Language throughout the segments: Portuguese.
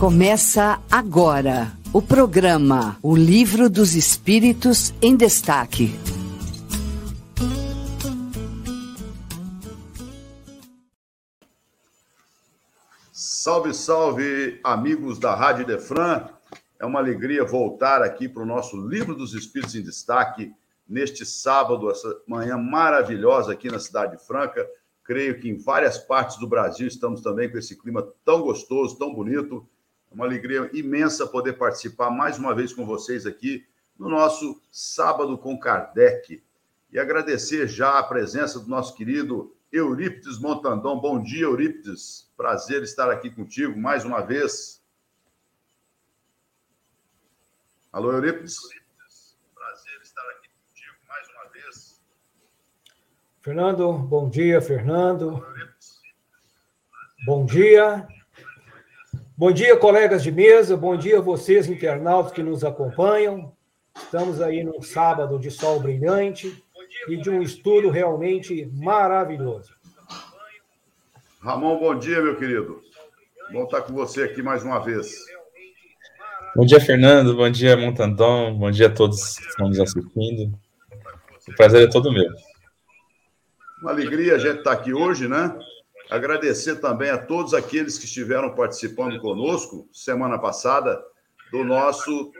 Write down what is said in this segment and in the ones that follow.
Começa agora o programa O Livro dos Espíritos em Destaque. Salve, salve, amigos da Rádio Defran. É uma alegria voltar aqui para o nosso Livro dos Espíritos em Destaque neste sábado, essa manhã maravilhosa aqui na Cidade Franca. Creio que em várias partes do Brasil estamos também com esse clima tão gostoso, tão bonito. Uma alegria imensa poder participar mais uma vez com vocês aqui no nosso Sábado com Kardec. E agradecer já a presença do nosso querido Eurípides Montandon. Bom dia, Eurípides. Prazer estar aqui contigo mais uma vez. Alô, Eurípides. Prazer estar aqui contigo mais uma vez. Fernando, bom dia, Fernando. Bom dia. Bom dia, colegas de mesa, bom dia a vocês, internautas que nos acompanham. Estamos aí num sábado de sol brilhante e de um estudo realmente maravilhoso. Ramon, bom dia, meu querido. Bom estar com você aqui mais uma vez. Bom dia, Fernando. Bom dia, Montandão. Bom dia a todos que estão nos assistindo. O prazer é todo meu. Uma alegria a gente estar aqui hoje, né? Agradecer também a todos aqueles que estiveram participando conosco semana passada do nosso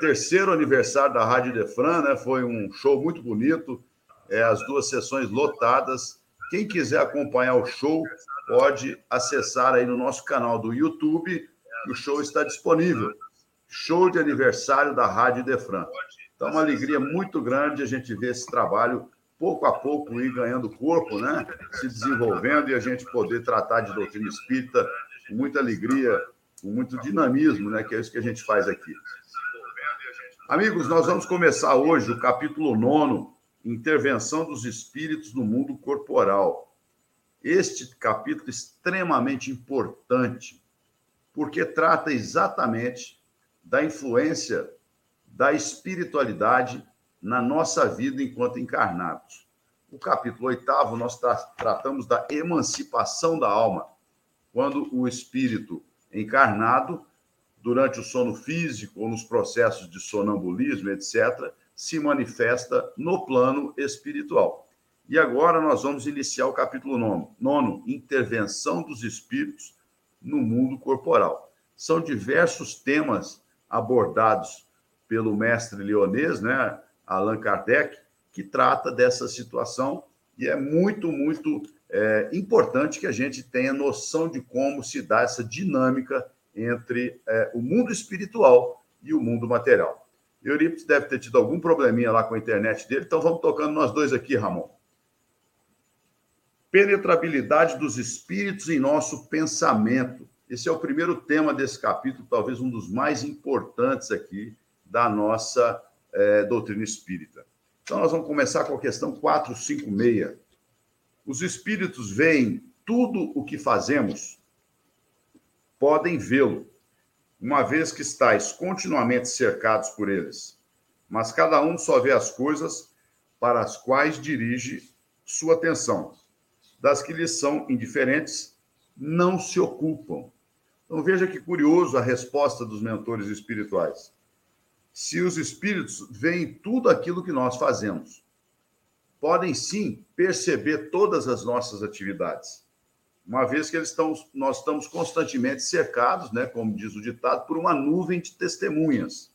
terceiro aniversário da Rádio Defran, né? Foi um show muito bonito, é, as duas sessões lotadas. Quem quiser acompanhar o show pode acessar aí no nosso canal do YouTube, o show está disponível. Show de aniversário da Rádio Defran. Então, uma alegria muito grande a gente ver esse trabalho pouco a pouco ir ganhando corpo, né? Se desenvolvendo e a gente poder tratar de doutrina espírita com muita alegria, com muito dinamismo, né? Que é isso que a gente faz aqui. Amigos, nós vamos começar hoje o capítulo 9, Intervenção dos Espíritos no Mundo Corporal. Este capítulo é extremamente importante, porque trata exatamente da influência da espiritualidade na nossa vida enquanto encarnados. No capítulo oitavo, nós tra tratamos da emancipação da alma, quando o espírito encarnado, durante o sono físico ou nos processos de sonambulismo, etc., se manifesta no plano espiritual. E agora nós vamos iniciar o capítulo nono, nono intervenção dos espíritos no mundo corporal. São diversos temas abordados pelo mestre leonês, né? Allan Kardec, que trata dessa situação e é muito, muito é, importante que a gente tenha noção de como se dá essa dinâmica entre é, o mundo espiritual e o mundo material. Eurípides deve ter tido algum probleminha lá com a internet dele, então vamos tocando nós dois aqui, Ramon. Penetrabilidade dos espíritos em nosso pensamento. Esse é o primeiro tema desse capítulo, talvez um dos mais importantes aqui da nossa é, doutrina espírita. Então, nós vamos começar com a questão 456. Os espíritos veem tudo o que fazemos, podem vê-lo, uma vez que estáis continuamente cercados por eles. Mas cada um só vê as coisas para as quais dirige sua atenção. Das que lhes são indiferentes, não se ocupam. Então veja que curioso a resposta dos mentores espirituais se os espíritos veem tudo aquilo que nós fazemos. Podem sim perceber todas as nossas atividades, uma vez que eles estão, nós estamos constantemente cercados, né, como diz o ditado, por uma nuvem de testemunhas.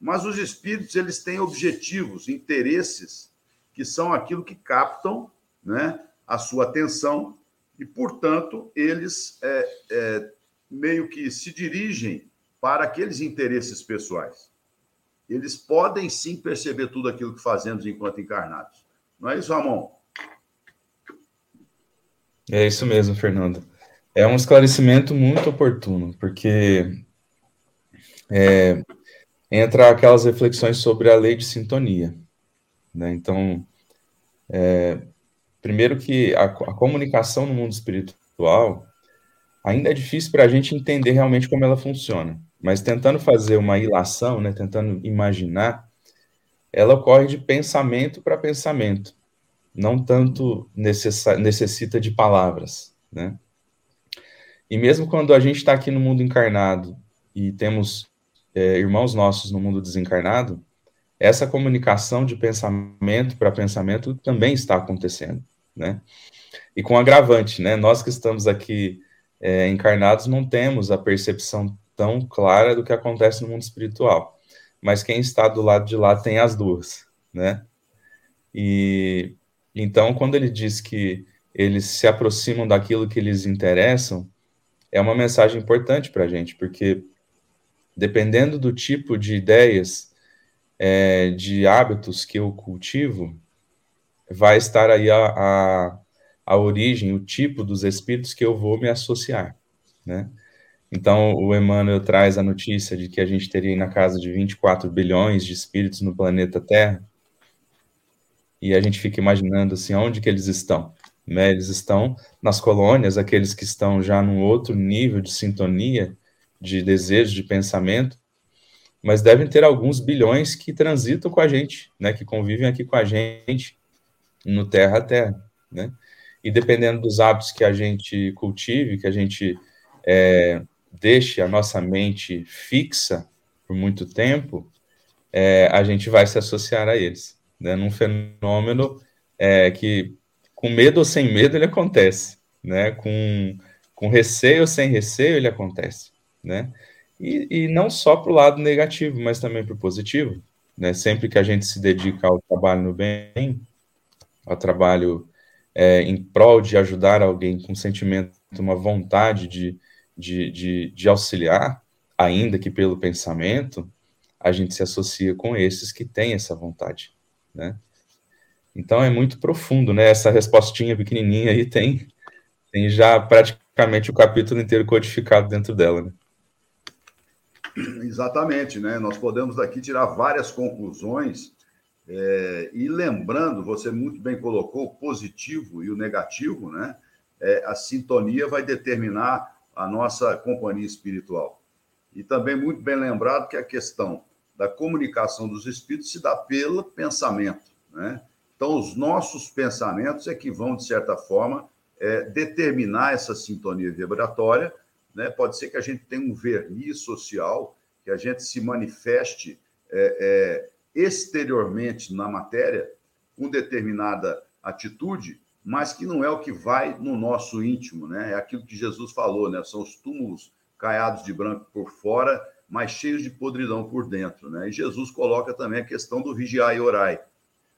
Mas os espíritos eles têm objetivos, interesses que são aquilo que captam, né, a sua atenção e, portanto, eles é, é, meio que se dirigem para aqueles interesses pessoais eles podem sim perceber tudo aquilo que fazemos enquanto encarnados. Não é isso, Ramon? É isso mesmo, Fernando. É um esclarecimento muito oportuno, porque é, entra aquelas reflexões sobre a lei de sintonia. Né? Então, é, primeiro que a, a comunicação no mundo espiritual ainda é difícil para a gente entender realmente como ela funciona mas tentando fazer uma ilação, né, tentando imaginar, ela ocorre de pensamento para pensamento, não tanto necessita de palavras, né? E mesmo quando a gente está aqui no mundo encarnado e temos é, irmãos nossos no mundo desencarnado, essa comunicação de pensamento para pensamento também está acontecendo, né? E com agravante, né? Nós que estamos aqui é, encarnados não temos a percepção tão clara do que acontece no mundo espiritual, mas quem está do lado de lá tem as duas, né? E então, quando ele diz que eles se aproximam daquilo que lhes interessam, é uma mensagem importante para a gente, porque dependendo do tipo de ideias, é, de hábitos que eu cultivo, vai estar aí a, a, a origem, o tipo dos espíritos que eu vou me associar, né? Então, o Emmanuel traz a notícia de que a gente teria na casa de 24 bilhões de espíritos no planeta Terra, e a gente fica imaginando assim, onde que eles estão? Né? Eles estão nas colônias, aqueles que estão já num outro nível de sintonia, de desejo, de pensamento, mas devem ter alguns bilhões que transitam com a gente, né? Que convivem aqui com a gente no terra a terra, né? E dependendo dos hábitos que a gente cultive, que a gente é, deixe a nossa mente fixa por muito tempo, é, a gente vai se associar a eles né, num fenômeno é, que, com medo ou sem medo, ele acontece, né, com, com receio ou sem receio, ele acontece, né, e, e não só para o lado negativo, mas também para o positivo, né, sempre que a gente se dedica ao trabalho no bem, ao trabalho é, em prol de ajudar alguém com sentimento, uma vontade de, de, de, de auxiliar, ainda que pelo pensamento, a gente se associa com esses que têm essa vontade né? Então é muito profundo, né? Essa respostinha pequenininha aí tem, tem já praticamente o capítulo inteiro codificado dentro dela, né? Exatamente, né? Nós podemos daqui tirar várias conclusões é, e lembrando, você muito bem colocou o positivo e o negativo, né? É, a sintonia vai determinar a nossa companhia espiritual. E também muito bem lembrado que a questão da comunicação dos espíritos se dá pelo pensamento. Né? Então, os nossos pensamentos é que vão, de certa forma, é, determinar essa sintonia vibratória. Né? Pode ser que a gente tenha um verniz social, que a gente se manifeste é, é, exteriormente na matéria com determinada atitude, mas que não é o que vai no nosso íntimo, né? É aquilo que Jesus falou, né? São os túmulos caiados de branco por fora mas cheios de podridão por dentro. Né? E Jesus coloca também a questão do vigiar e orai.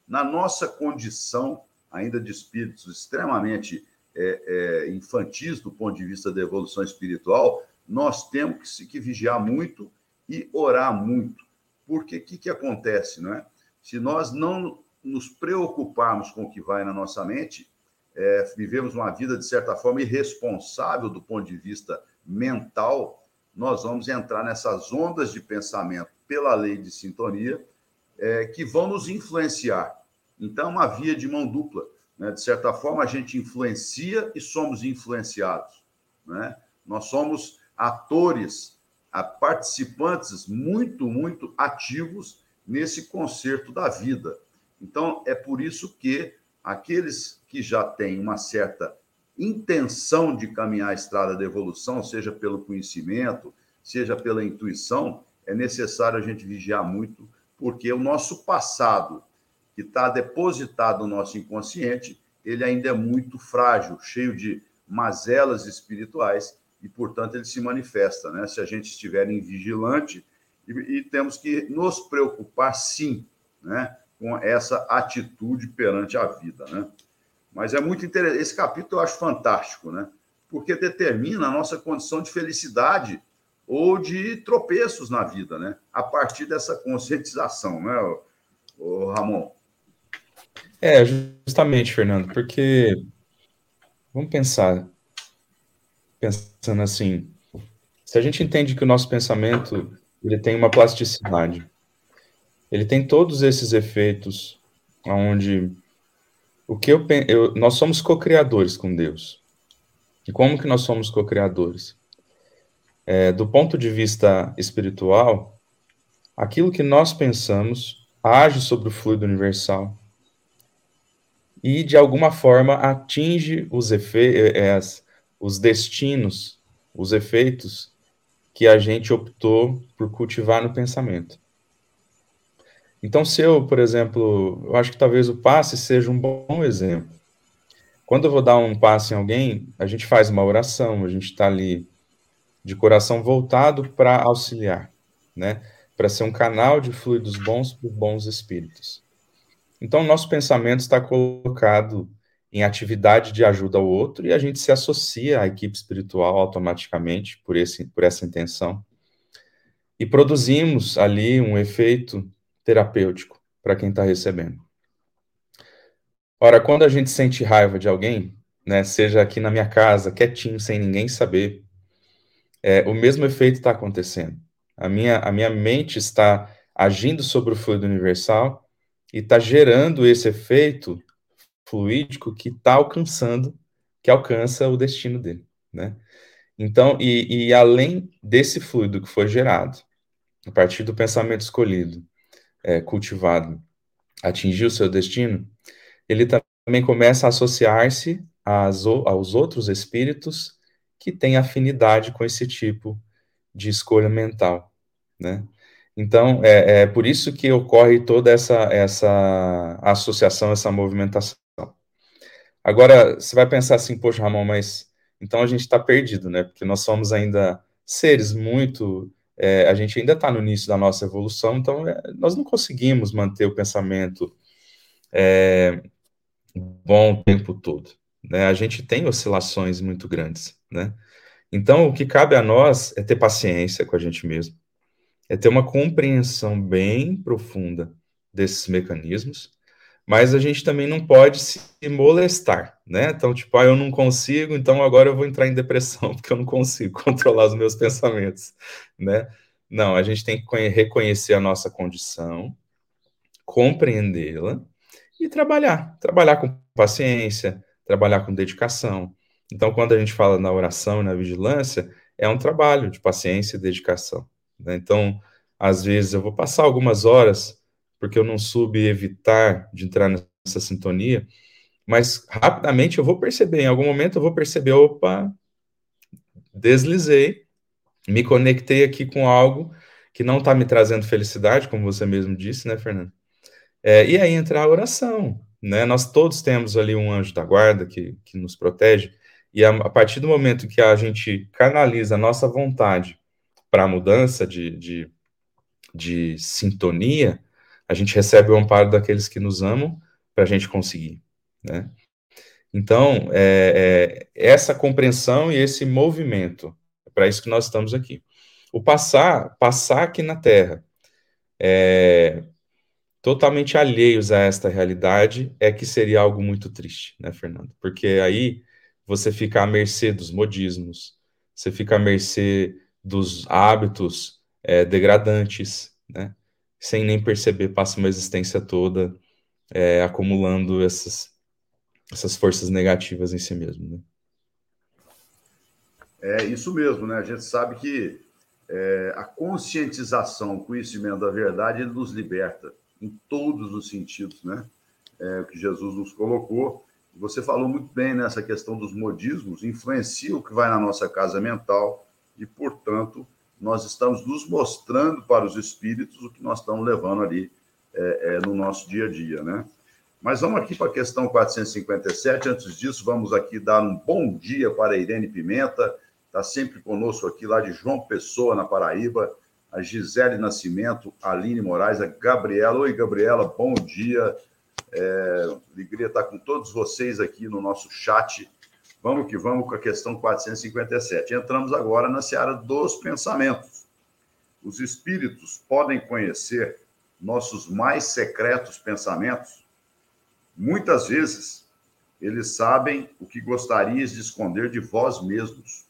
Na nossa condição, ainda de espíritos extremamente é, é, infantis do ponto de vista da evolução espiritual, nós temos que, que vigiar muito e orar muito. Porque o que, que acontece? Não é? Se nós não nos preocuparmos com o que vai na nossa mente, é, vivemos uma vida, de certa forma, irresponsável do ponto de vista mental, nós vamos entrar nessas ondas de pensamento pela lei de sintonia é, que vão nos influenciar. Então, é uma via de mão dupla. Né? De certa forma, a gente influencia e somos influenciados. Né? Nós somos atores, participantes muito, muito ativos nesse concerto da vida. Então, é por isso que aqueles que já têm uma certa intenção de caminhar a estrada da evolução, seja pelo conhecimento, seja pela intuição, é necessário a gente vigiar muito, porque o nosso passado, que está depositado no nosso inconsciente, ele ainda é muito frágil, cheio de mazelas espirituais, e, portanto, ele se manifesta, né? Se a gente estiver em vigilante, e, e temos que nos preocupar, sim, né? Com essa atitude perante a vida, né? Mas é muito interessante. Esse capítulo eu acho fantástico, né? Porque determina a nossa condição de felicidade ou de tropeços na vida, né? A partir dessa conscientização, né, o Ramon? É, justamente, Fernando, porque vamos pensar, pensando assim, se a gente entende que o nosso pensamento ele tem uma plasticidade, ele tem todos esses efeitos onde o que eu, eu nós somos co-criadores com Deus. E como que nós somos co-criadores? É, do ponto de vista espiritual, aquilo que nós pensamos age sobre o fluido universal e de alguma forma atinge os efeitos, é, os destinos os efeitos que a gente optou por cultivar no pensamento. Então, se eu, por exemplo, eu acho que talvez o passe seja um bom exemplo. Quando eu vou dar um passe em alguém, a gente faz uma oração, a gente está ali de coração voltado para auxiliar, né? Para ser um canal de fluidos bons para bons espíritos. Então, nosso pensamento está colocado em atividade de ajuda ao outro e a gente se associa à equipe espiritual automaticamente por, esse, por essa intenção. E produzimos ali um efeito terapêutico para quem está recebendo. Ora, quando a gente sente raiva de alguém, né, seja aqui na minha casa, quietinho, sem ninguém saber, é, o mesmo efeito está acontecendo. A minha, a minha mente está agindo sobre o fluido universal e está gerando esse efeito fluídico que está alcançando, que alcança o destino dele, né? Então, e, e além desse fluido que foi gerado, a partir do pensamento escolhido, é, cultivado, atingir o seu destino, ele também começa a associar-se aos outros espíritos que têm afinidade com esse tipo de escolha mental, né? Então, é, é por isso que ocorre toda essa, essa associação, essa movimentação. Agora, você vai pensar assim, poxa, Ramon, mas então a gente está perdido, né? Porque nós somos ainda seres muito. É, a gente ainda está no início da nossa evolução, então é, nós não conseguimos manter o pensamento é, bom o tempo todo. Né? A gente tem oscilações muito grandes, né? Então, o que cabe a nós é ter paciência com a gente mesmo, é ter uma compreensão bem profunda desses mecanismos mas a gente também não pode se molestar, né? Então, tipo, ah, eu não consigo, então agora eu vou entrar em depressão, porque eu não consigo controlar os meus pensamentos, né? Não, a gente tem que reconhecer a nossa condição, compreendê-la e trabalhar. Trabalhar com paciência, trabalhar com dedicação. Então, quando a gente fala na oração e na vigilância, é um trabalho de paciência e dedicação. Né? Então, às vezes, eu vou passar algumas horas porque eu não soube evitar de entrar nessa sintonia, mas rapidamente eu vou perceber, em algum momento eu vou perceber, opa, deslizei, me conectei aqui com algo que não está me trazendo felicidade, como você mesmo disse, né, Fernando? É, e aí entrar a oração, né? Nós todos temos ali um anjo da guarda que, que nos protege, e a, a partir do momento que a gente canaliza a nossa vontade para a mudança de, de, de sintonia, a gente recebe o amparo daqueles que nos amam para a gente conseguir, né? Então, é, é, essa compreensão e esse movimento, é para isso que nós estamos aqui. O passar, passar aqui na Terra, é, totalmente alheios a esta realidade, é que seria algo muito triste, né, Fernando? Porque aí você fica à mercê dos modismos, você fica à mercê dos hábitos é, degradantes, né? Sem nem perceber, passa uma existência toda é, acumulando essas, essas forças negativas em si mesmo. Né? É isso mesmo, né? A gente sabe que é, a conscientização, o conhecimento da verdade, ele nos liberta em todos os sentidos, né? É, o que Jesus nos colocou. Você falou muito bem nessa questão dos modismos, influencia o que vai na nossa casa mental e, portanto, nós estamos nos mostrando para os espíritos o que nós estamos levando ali é, é, no nosso dia a dia, né? Mas vamos aqui para a questão 457. Antes disso, vamos aqui dar um bom dia para a Irene Pimenta, está sempre conosco aqui lá de João Pessoa, na Paraíba, a Gisele Nascimento, a Aline Moraes, a Gabriela. Oi, Gabriela, bom dia. É, alegria estar com todos vocês aqui no nosso chat Vamos que vamos com a questão 457. Entramos agora na seara dos pensamentos. Os espíritos podem conhecer nossos mais secretos pensamentos? Muitas vezes, eles sabem o que gostarias de esconder de vós mesmos.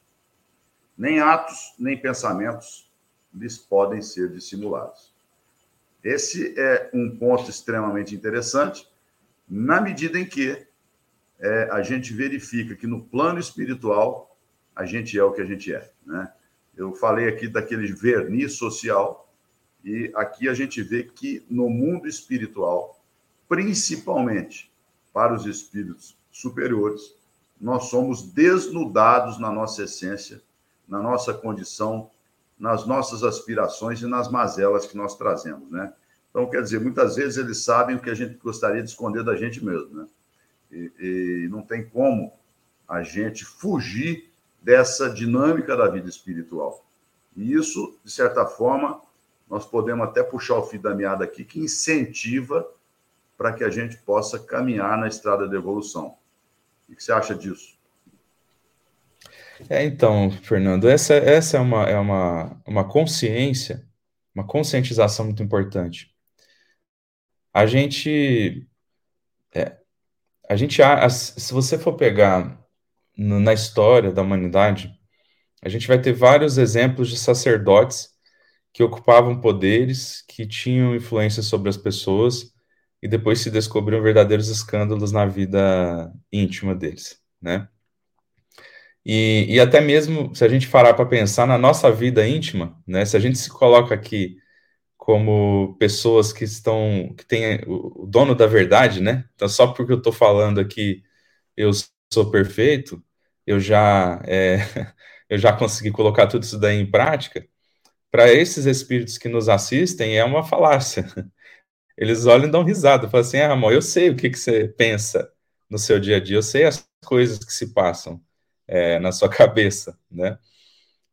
Nem atos, nem pensamentos lhes podem ser dissimulados. Esse é um ponto extremamente interessante, na medida em que é, a gente verifica que no plano espiritual a gente é o que a gente é. Né? Eu falei aqui daquele verniz social, e aqui a gente vê que no mundo espiritual, principalmente para os espíritos superiores, nós somos desnudados na nossa essência na nossa condição, nas nossas aspirações e nas mazelas que nós trazemos, né? Então, quer dizer, muitas vezes eles sabem o que a gente gostaria de esconder da gente mesmo, né? E, e não tem como a gente fugir dessa dinâmica da vida espiritual. E isso, de certa forma, nós podemos até puxar o fio da meada aqui, que incentiva para que a gente possa caminhar na estrada da evolução. O que você acha disso? É, então, Fernando, essa, essa é, uma, é uma, uma consciência, uma conscientização muito importante. A gente. É, a gente. Se você for pegar na história da humanidade, a gente vai ter vários exemplos de sacerdotes que ocupavam poderes, que tinham influência sobre as pessoas e depois se descobriram verdadeiros escândalos na vida íntima deles, né? E, e até mesmo se a gente parar para pensar na nossa vida íntima, né? Se a gente se coloca aqui como pessoas que estão, que têm o, dono da verdade, né? Então, só porque eu estou falando aqui, eu sou perfeito, eu já, é, eu já consegui colocar tudo isso daí em prática. Para esses espíritos que nos assistem, é uma falácia. Eles olham e dão risada, falam assim: ah, amor, eu sei o que, que você pensa no seu dia a dia, eu sei as coisas que se passam é, na sua cabeça, né?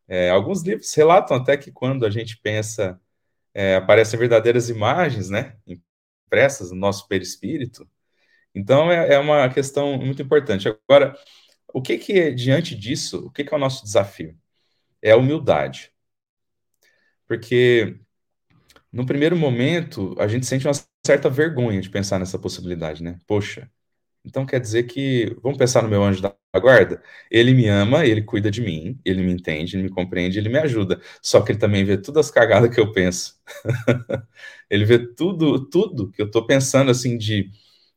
É, alguns livros relatam até que quando a gente pensa, é, aparecem verdadeiras imagens, né? Impressas no nosso perispírito. Então, é, é uma questão muito importante. Agora, o que que, diante disso, o que que é o nosso desafio? É a humildade. Porque no primeiro momento, a gente sente uma certa vergonha de pensar nessa possibilidade, né? Poxa, então quer dizer que, vamos pensar no meu anjo da guarda? Ele me ama, ele cuida de mim, ele me entende, ele me compreende, ele me ajuda. Só que ele também vê todas as cagadas que eu penso. ele vê tudo, tudo que eu estou pensando assim de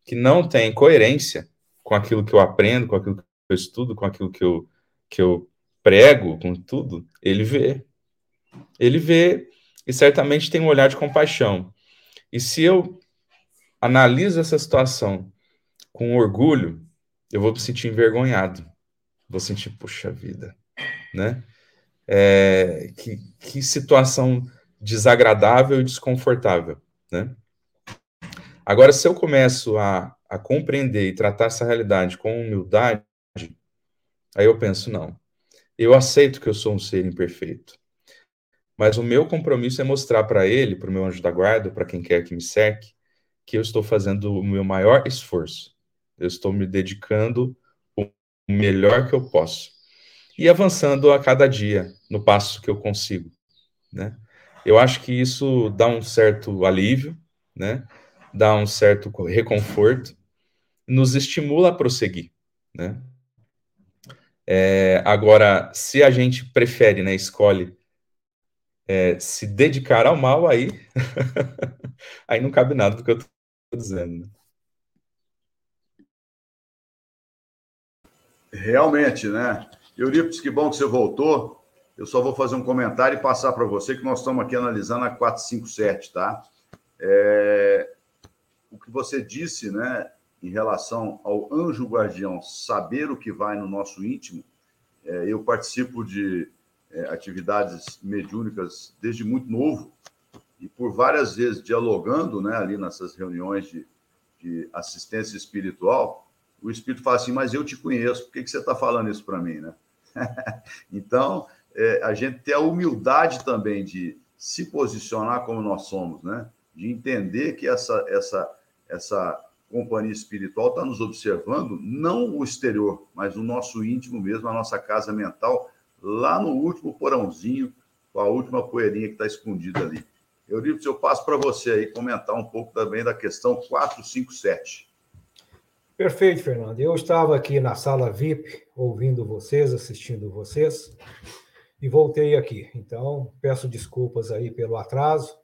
que não tem coerência com aquilo que eu aprendo, com aquilo que eu estudo, com aquilo que eu, que eu prego, com tudo. Ele vê. Ele vê e certamente tem um olhar de compaixão. E se eu analiso essa situação com orgulho, eu vou me sentir envergonhado. Vou sentir, puxa vida, né? É, que, que situação desagradável e desconfortável, né? Agora, se eu começo a, a compreender e tratar essa realidade com humildade, aí eu penso, não, eu aceito que eu sou um ser imperfeito. Mas o meu compromisso é mostrar para ele, para o meu anjo da guarda, para quem quer que me cerque, que eu estou fazendo o meu maior esforço. Eu estou me dedicando o melhor que eu posso. E avançando a cada dia, no passo que eu consigo. Né? Eu acho que isso dá um certo alívio, né? dá um certo reconforto, nos estimula a prosseguir. Né? É, agora, se a gente prefere, né, escolhe é, se dedicar ao mal, aí, aí não cabe nada do que eu estou dizendo. Né? Realmente, né? Eurípides, que bom que você voltou. Eu só vou fazer um comentário e passar para você que nós estamos aqui analisando a 457, tá? É... O que você disse, né, em relação ao anjo guardião saber o que vai no nosso íntimo, é, eu participo de é, atividades mediúnicas desde muito novo e por várias vezes dialogando, né, ali nessas reuniões de, de assistência espiritual, o espírito fala assim: Mas eu te conheço, por que, que você está falando isso para mim, né? então, é, a gente tem a humildade também de se posicionar como nós somos, né? De entender que essa, essa, essa companhia espiritual está nos observando, não o exterior, mas o nosso íntimo mesmo, a nossa casa mental, lá no último porãozinho, com a última poeirinha que está escondida ali. Eurípides, eu passo para você aí comentar um pouco também da questão 457. Perfeito, Fernando. Eu estava aqui na sala VIP, ouvindo vocês, assistindo vocês, e voltei aqui. Então, peço desculpas aí pelo atraso,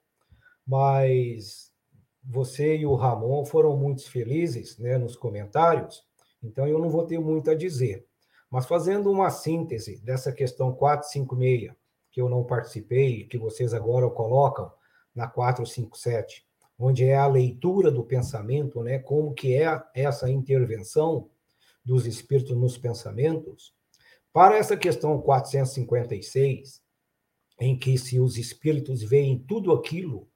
mas você e o Ramon foram muito felizes né, nos comentários, então eu não vou ter muito a dizer. Mas fazendo uma síntese dessa questão 456, que eu não participei, que vocês agora colocam na 457, onde é a leitura do pensamento, né, como que é essa intervenção dos espíritos nos pensamentos, Para essa questão 456, em que se os espíritos veem tudo aquilo,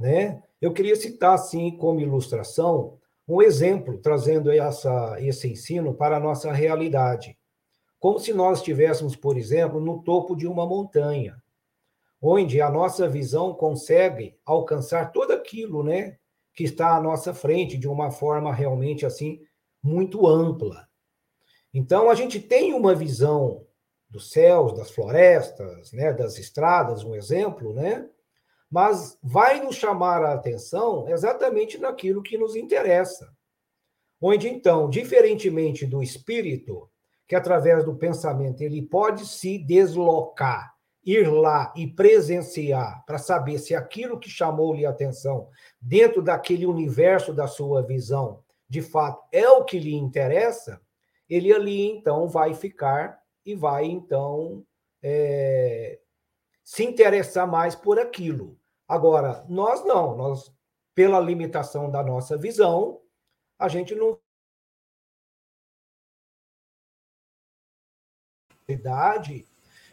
né? Eu queria citar assim como ilustração um exemplo trazendo essa, esse ensino para a nossa realidade. Como se nós estivéssemos, por exemplo, no topo de uma montanha, onde a nossa visão consegue alcançar tudo aquilo, né, que está à nossa frente de uma forma realmente assim muito ampla. Então a gente tem uma visão dos céus, das florestas, né, das estradas, um exemplo, né? Mas vai nos chamar a atenção exatamente naquilo que nos interessa. Onde então, diferentemente do espírito, que através do pensamento ele pode se deslocar, ir lá e presenciar para saber se aquilo que chamou-lhe atenção dentro daquele universo da sua visão, de fato é o que lhe interessa, ele ali então vai ficar e vai então é, se interessar mais por aquilo. Agora, nós não, nós, pela limitação da nossa visão, a gente não idade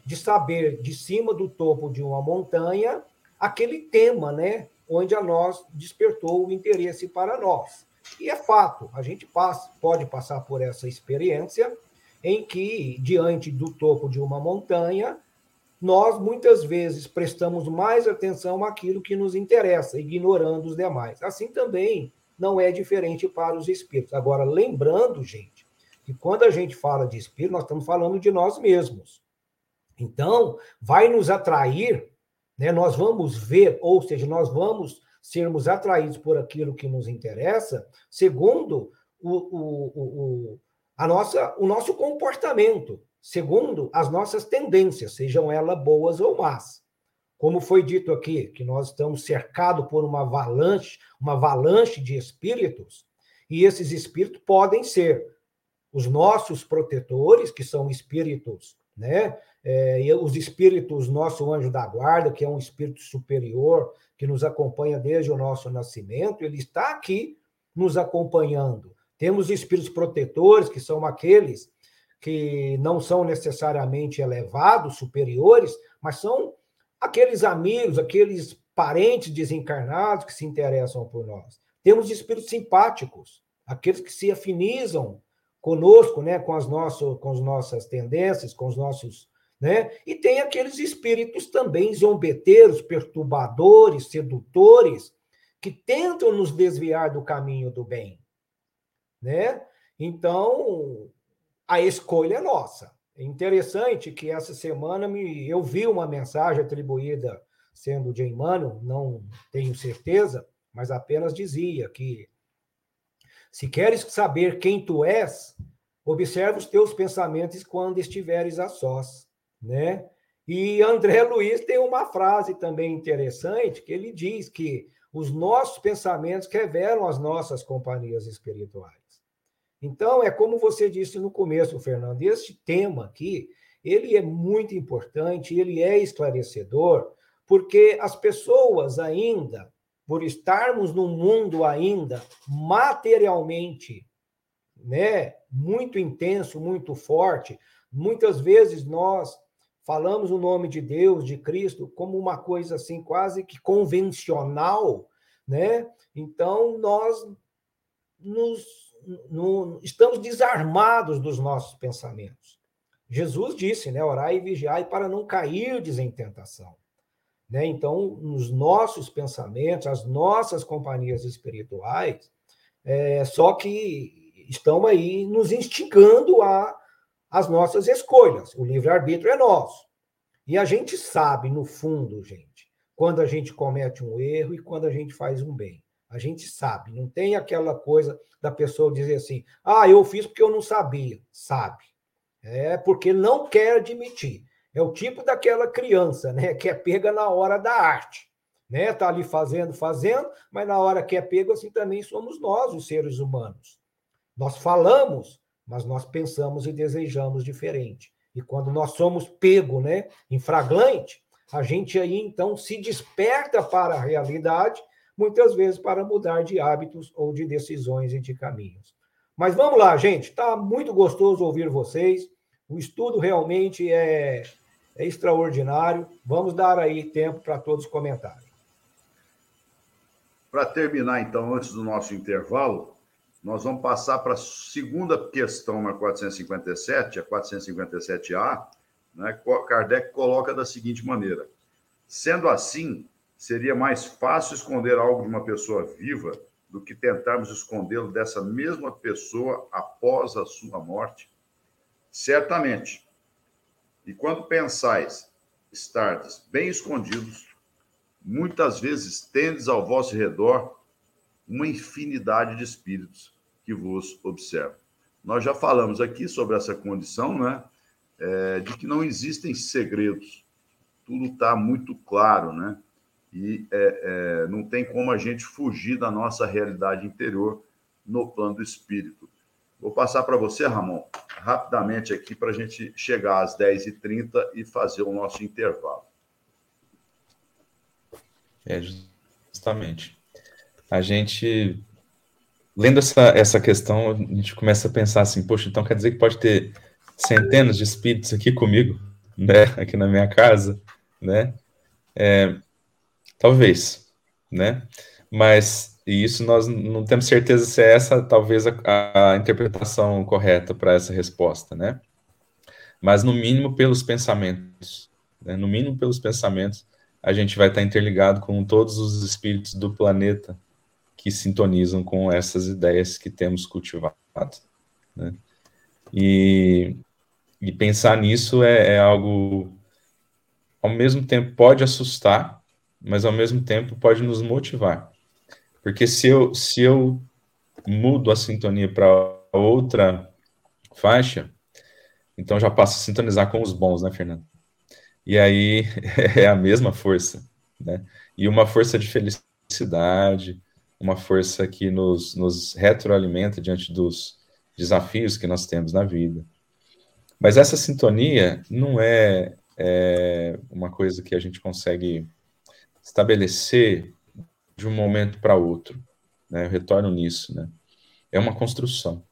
de saber de cima do topo de uma montanha aquele tema, né, onde a nós despertou o interesse para nós. E é fato, a gente passa, pode passar por essa experiência em que diante do topo de uma montanha nós muitas vezes prestamos mais atenção àquilo que nos interessa, ignorando os demais. Assim também não é diferente para os espíritos. Agora, lembrando, gente, que quando a gente fala de espírito, nós estamos falando de nós mesmos. Então, vai nos atrair, né? nós vamos ver, ou seja, nós vamos sermos atraídos por aquilo que nos interessa, segundo o, o, o, a nossa, o nosso comportamento segundo as nossas tendências, sejam elas boas ou más. Como foi dito aqui, que nós estamos cercados por uma avalanche, uma avalanche de espíritos, e esses espíritos podem ser os nossos protetores, que são espíritos, né? É, e os espíritos, nosso anjo da guarda, que é um espírito superior, que nos acompanha desde o nosso nascimento, ele está aqui nos acompanhando. Temos espíritos protetores, que são aqueles que não são necessariamente elevados, superiores, mas são aqueles amigos, aqueles parentes desencarnados que se interessam por nós. Temos espíritos simpáticos, aqueles que se afinizam conosco, né, com as nossas, com as nossas tendências, com os nossos, né? E tem aqueles espíritos também zombeteiros, perturbadores, sedutores, que tentam nos desviar do caminho do bem, né? Então, a escolha é nossa. É interessante que essa semana me, eu vi uma mensagem atribuída sendo de Emmanuel, não tenho certeza, mas apenas dizia que se queres saber quem tu és, observa os teus pensamentos quando estiveres a sós, né? E André Luiz tem uma frase também interessante que ele diz que os nossos pensamentos revelam as nossas companhias espirituais. Então, é como você disse no começo, Fernando, este tema aqui, ele é muito importante, ele é esclarecedor, porque as pessoas ainda, por estarmos num mundo ainda materialmente, né, muito intenso, muito forte, muitas vezes nós falamos o nome de Deus, de Cristo, como uma coisa assim quase que convencional, né? Então nós nos no, estamos desarmados dos nossos pensamentos. Jesus disse, né, orar e vigiar para não cair em tentação. Né? Então, nos nossos pensamentos, as nossas companhias espirituais, é, só que estão aí nos instigando a as nossas escolhas. O livre-arbítrio é nosso. E a gente sabe, no fundo, gente, quando a gente comete um erro e quando a gente faz um bem. A gente sabe, não tem aquela coisa da pessoa dizer assim: ah, eu fiz porque eu não sabia. Sabe. É porque não quer admitir. É o tipo daquela criança, né, que é pega na hora da arte. Né? Tá ali fazendo, fazendo, mas na hora que é pego, assim também somos nós, os seres humanos. Nós falamos, mas nós pensamos e desejamos diferente. E quando nós somos pego, né, em flagrante, a gente aí então se desperta para a realidade muitas vezes para mudar de hábitos ou de decisões e de caminhos. Mas vamos lá, gente, está muito gostoso ouvir vocês. O estudo realmente é, é extraordinário. Vamos dar aí tempo para todos comentarem. Para terminar, então, antes do nosso intervalo, nós vamos passar para a segunda questão na 457, a 457A, né? Kardec coloca da seguinte maneira: sendo assim, seria mais fácil esconder algo de uma pessoa viva do que tentarmos escondê-lo dessa mesma pessoa após a sua morte? Certamente. E quando pensais estardes bem escondidos, muitas vezes tendes ao vosso redor uma infinidade de espíritos que vos observam. Nós já falamos aqui sobre essa condição, né? É, de que não existem segredos. Tudo está muito claro, né? E é, é, não tem como a gente fugir da nossa realidade interior no plano do espírito. Vou passar para você, Ramon, rapidamente aqui para a gente chegar às 10h30 e fazer o nosso intervalo. É, justamente. A gente, lendo essa, essa questão, a gente começa a pensar assim, poxa, então quer dizer que pode ter centenas de espíritos aqui comigo, né, aqui na minha casa, né? É, talvez, né? Mas e isso nós não temos certeza se é essa talvez a, a interpretação correta para essa resposta, né? Mas no mínimo pelos pensamentos, né? no mínimo pelos pensamentos, a gente vai estar interligado com todos os espíritos do planeta que sintonizam com essas ideias que temos cultivado. Né? E, e, pensar nisso é, é algo, ao mesmo tempo, pode assustar, mas ao mesmo tempo pode nos motivar. Porque se eu, se eu mudo a sintonia para outra faixa, então já passo a sintonizar com os bons, né, Fernando? E aí é a mesma força, né? E uma força de felicidade, uma força que nos, nos retroalimenta diante dos desafios que nós temos na vida. Mas essa sintonia não é, é uma coisa que a gente consegue estabelecer de um momento para outro. Né? Eu retorno nisso. Né? É uma construção.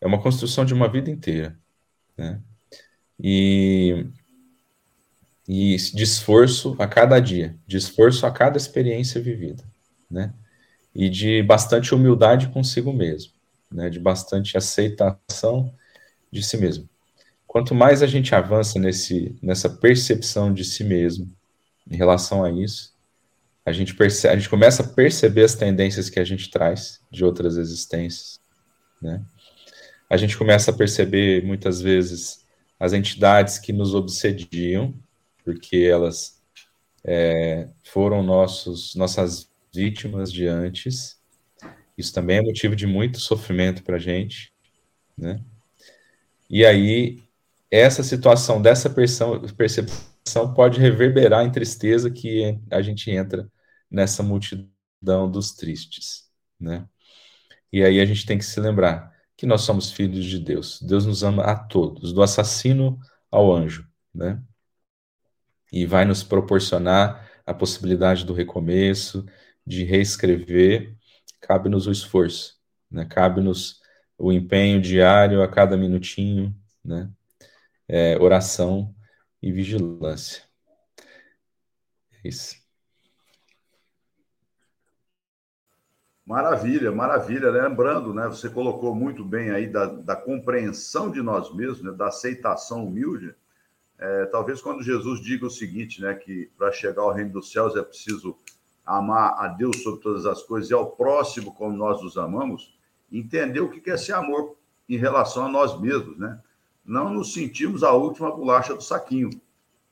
É uma construção de uma vida inteira. Né? E e de esforço a cada dia, de esforço a cada experiência vivida, né? E de bastante humildade consigo mesmo, né? De bastante aceitação de si mesmo. Quanto mais a gente avança nesse, nessa percepção de si mesmo em relação a isso, a gente, percebe, a gente começa a perceber as tendências que a gente traz de outras existências, né? A gente começa a perceber muitas vezes as entidades que nos obsediam, porque elas é, foram nossos, nossas vítimas de antes. Isso também é motivo de muito sofrimento para a gente, né? E aí, essa situação dessa percepção pode reverberar em tristeza que a gente entra nessa multidão dos tristes, né? E aí a gente tem que se lembrar que nós somos filhos de Deus. Deus nos ama a todos, do assassino ao anjo, né? e vai nos proporcionar a possibilidade do recomeço, de reescrever. Cabe-nos o esforço, né? cabe-nos o empenho diário a cada minutinho, né? É, oração e vigilância. É isso. Maravilha, maravilha. Lembrando, né, você colocou muito bem aí da, da compreensão de nós mesmos, né, da aceitação humilde. É, talvez quando Jesus diga o seguinte, né, que para chegar ao reino dos céus é preciso amar a Deus sobre todas as coisas e ao próximo como nós nos amamos, entender o que é ser amor em relação a nós mesmos, né? Não nos sentimos a última bolacha do saquinho,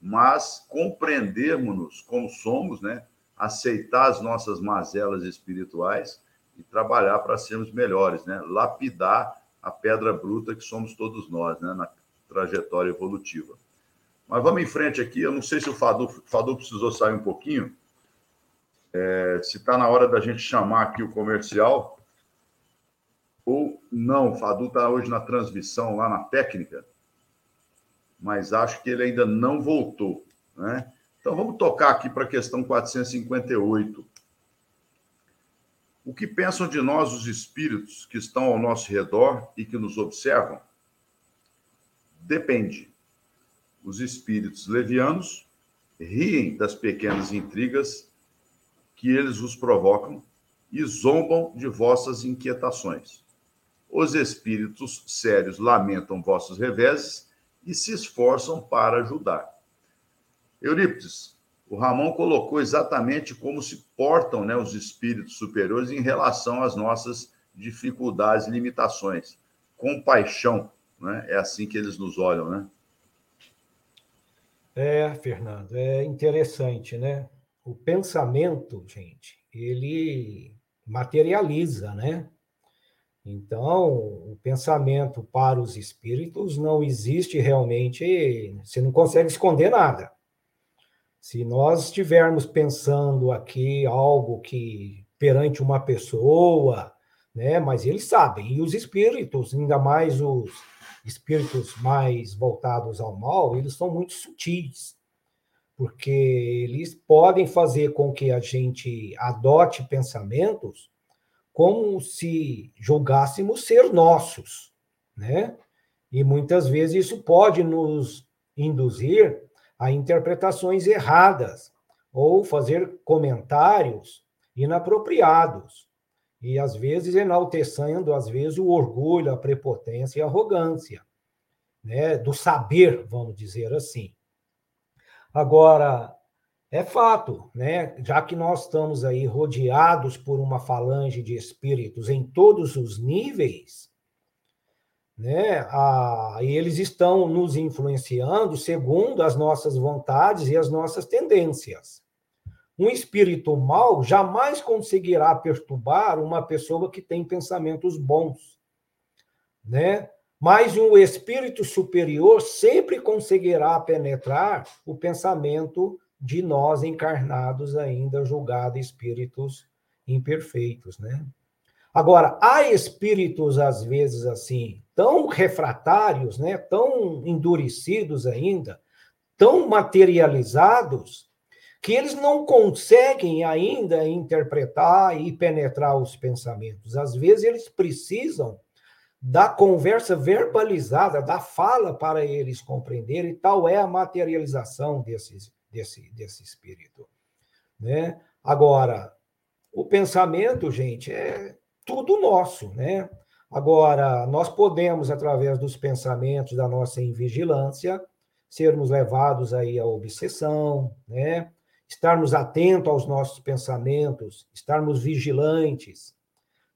mas compreendermos-nos como somos, né? Aceitar as nossas mazelas espirituais e trabalhar para sermos melhores, né? Lapidar a pedra bruta que somos todos nós, né? Na trajetória evolutiva. Mas vamos em frente aqui. Eu não sei se o Fadu, Fadu precisou sair um pouquinho. É, se está na hora da gente chamar aqui o comercial. Ou não, o Fadu está hoje na transmissão, lá na técnica. Mas acho que ele ainda não voltou. Né? Então vamos tocar aqui para a questão 458. O que pensam de nós os espíritos que estão ao nosso redor e que nos observam? depende. Os espíritos levianos riem das pequenas intrigas que eles os provocam e zombam de vossas inquietações. Os espíritos sérios lamentam vossos reveses e se esforçam para ajudar. Eurípides, o Ramon colocou exatamente como se portam né, os espíritos superiores em relação às nossas dificuldades e limitações. Compaixão, né? é assim que eles nos olham, né? É, Fernando, é interessante, né? O pensamento, gente, ele materializa, né? Então, o pensamento para os espíritos não existe realmente, você não consegue esconder nada. Se nós estivermos pensando aqui algo que perante uma pessoa, né, mas eles sabem, e os espíritos, ainda mais os espíritos mais voltados ao mal, eles são muito sutis, porque eles podem fazer com que a gente adote pensamentos como se julgássemos ser nossos, né? E muitas vezes isso pode nos induzir a interpretações erradas ou fazer comentários inapropriados e às vezes enaltecendo às vezes o orgulho, a prepotência e a arrogância, né, do saber, vamos dizer assim. Agora, é fato, né? Já que nós estamos aí rodeados por uma falange de espíritos em todos os níveis, né? A, e eles estão nos influenciando segundo as nossas vontades e as nossas tendências. Um espírito mau jamais conseguirá perturbar uma pessoa que tem pensamentos bons, né? Mas um espírito superior sempre conseguirá penetrar o pensamento de nós encarnados ainda julgados espíritos imperfeitos, né? Agora, há espíritos às vezes assim, tão refratários, né, tão endurecidos ainda, tão materializados, que eles não conseguem ainda interpretar e penetrar os pensamentos. Às vezes eles precisam da conversa verbalizada, da fala para eles compreenderem, tal é a materialização desses desse, desse espírito. Né? Agora, o pensamento, gente, é tudo nosso, né? Agora, nós podemos, através dos pensamentos da nossa invigilância, sermos levados aí à obsessão, né? Estarmos atentos aos nossos pensamentos, estarmos vigilantes,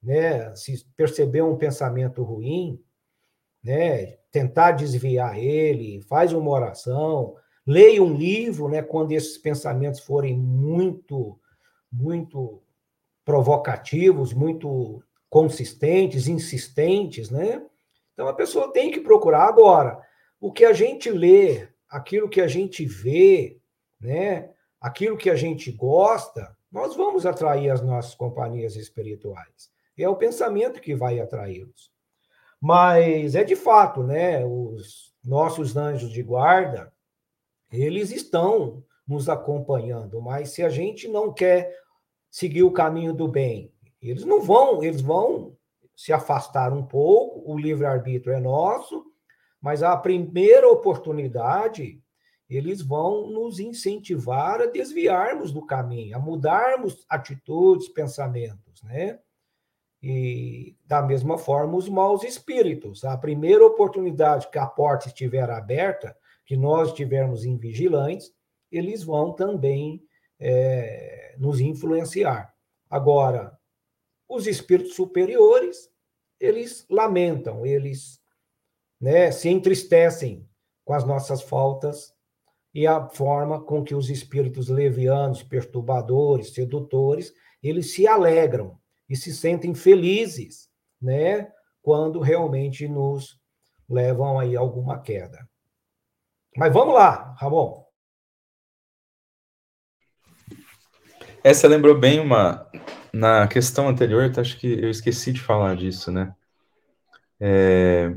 né? Se perceber um pensamento ruim, né? Tentar desviar ele, faz uma oração, Leia um livro, né, quando esses pensamentos forem muito, muito provocativos, muito consistentes, insistentes, né? Então a pessoa tem que procurar agora o que a gente lê, aquilo que a gente vê, né? Aquilo que a gente gosta, nós vamos atrair as nossas companhias espirituais. É o pensamento que vai atraí-los. Mas é de fato, né? Os nossos anjos de guarda, eles estão nos acompanhando, mas se a gente não quer seguir o caminho do bem, eles não vão, eles vão se afastar um pouco, o livre-arbítrio é nosso, mas a primeira oportunidade, eles vão nos incentivar a desviarmos do caminho, a mudarmos atitudes, pensamentos, né? E da mesma forma os maus espíritos, a primeira oportunidade que a porta estiver aberta, que nós estivermos invigilantes, eles vão também é, nos influenciar. Agora, os espíritos superiores, eles lamentam, eles né, se entristecem com as nossas faltas e a forma com que os espíritos levianos, perturbadores, sedutores, eles se alegram e se sentem felizes, né, quando realmente nos levam aí alguma queda. Mas vamos lá, Ramon. Essa lembrou bem uma. Na questão anterior, acho que eu esqueci de falar disso, né? É...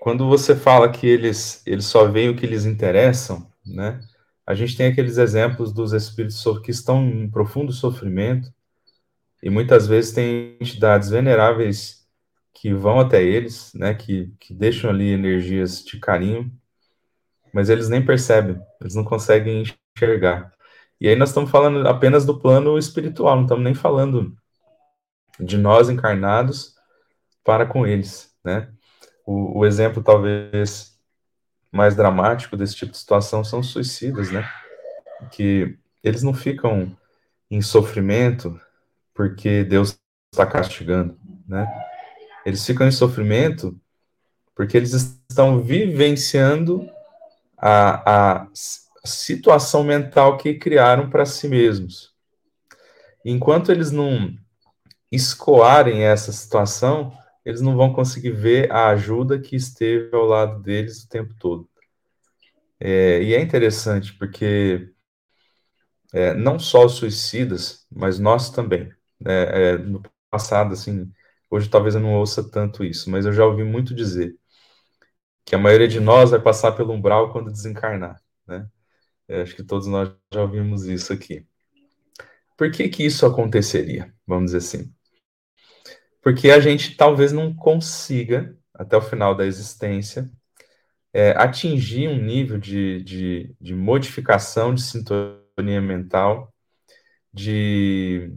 Quando você fala que eles, eles só veem o que lhes interessam, né? A gente tem aqueles exemplos dos espíritos que estão em profundo sofrimento e muitas vezes tem entidades veneráveis que vão até eles, né, que, que deixam ali energias de carinho, mas eles nem percebem, eles não conseguem enxergar. E aí nós estamos falando apenas do plano espiritual, não estamos nem falando de nós encarnados para com eles, né? O, o exemplo talvez mais dramático desse tipo de situação são os suicidas, né? Que eles não ficam em sofrimento porque Deus está castigando, né? Eles ficam em sofrimento porque eles estão vivenciando a, a situação mental que criaram para si mesmos. Enquanto eles não escoarem essa situação, eles não vão conseguir ver a ajuda que esteve ao lado deles o tempo todo. É, e é interessante porque é, não só os suicidas, mas nós também. Né, é, no passado, assim, hoje talvez eu não ouça tanto isso, mas eu já ouvi muito dizer que a maioria de nós vai passar pelo umbral quando desencarnar, né? Eu acho que todos nós já ouvimos isso aqui. Por que que isso aconteceria? Vamos dizer assim. Porque a gente talvez não consiga, até o final da existência, é, atingir um nível de, de, de modificação de sintonia mental, de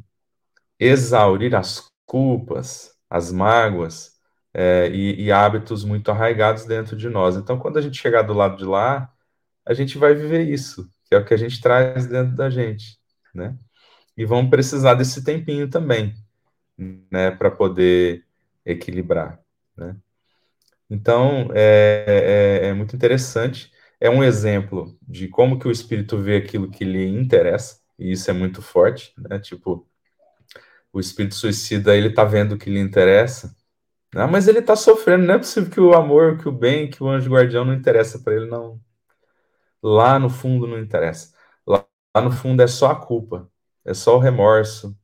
exaurir as culpas, as mágoas é, e, e, hábitos muito arraigados dentro de nós. Então, quando a gente chegar do lado de lá, a gente vai viver isso, que é o que a gente traz dentro da gente, né? E vamos precisar desse tempinho também, né, para poder equilibrar, né? Então, é, é, é, muito interessante. É um exemplo de como que o espírito vê aquilo que lhe interessa, e isso é muito forte, né? Tipo, o espírito suicida, ele tá vendo o que lhe interessa, ah, mas ele tá sofrendo, não é possível que o amor, que o bem, que o anjo guardião não interessa para ele, não. Lá no fundo não interessa. Lá, lá no fundo é só a culpa, é só o remorso,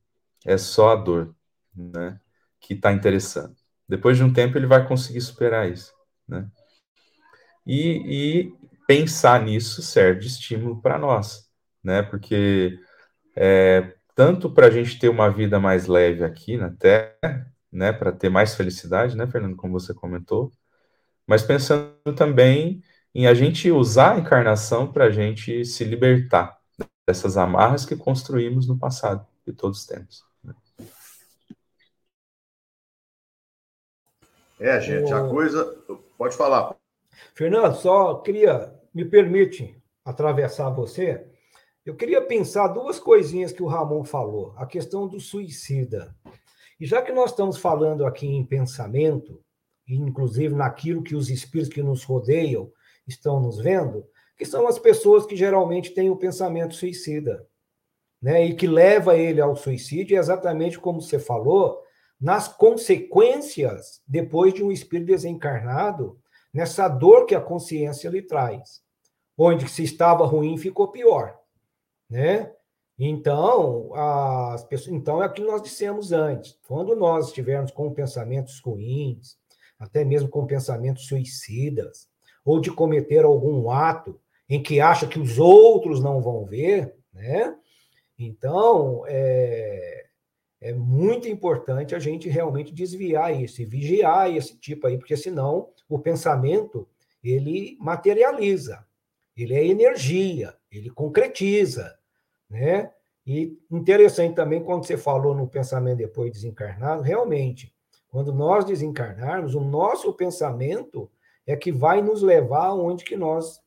é só a dor, né? Que está interessando. Depois de um tempo ele vai conseguir superar isso, né? E, e pensar nisso serve de estímulo para nós, né? Porque é, tanto para a gente ter uma vida mais leve aqui na Terra, né? Para ter mais felicidade, né, Fernando, como você comentou, mas pensando também em a gente usar a encarnação para a gente se libertar dessas amarras que construímos no passado, que todos temos. É, gente, a coisa. Pode falar. Fernando, só queria, me permite atravessar você. Eu queria pensar duas coisinhas que o Ramon falou. A questão do suicida. E já que nós estamos falando aqui em pensamento, inclusive naquilo que os espíritos que nos rodeiam estão nos vendo, que são as pessoas que geralmente têm o pensamento suicida, né? E que leva ele ao suicídio, exatamente como você falou, nas consequências depois de um espírito desencarnado, nessa dor que a consciência lhe traz, onde se estava ruim ficou pior, né? Então, as pessoas, então é aquilo que nós dissemos antes. Quando nós estivermos com pensamentos ruins, até mesmo com pensamentos suicidas, ou de cometer algum ato em que acha que os outros não vão ver, né? Então, é, é muito importante a gente realmente desviar isso e vigiar esse tipo aí, porque senão o pensamento ele materializa, ele é energia, ele concretiza, né? E interessante também quando você falou no pensamento depois desencarnado, realmente, quando nós desencarnarmos, o nosso pensamento é que vai nos levar aonde que nós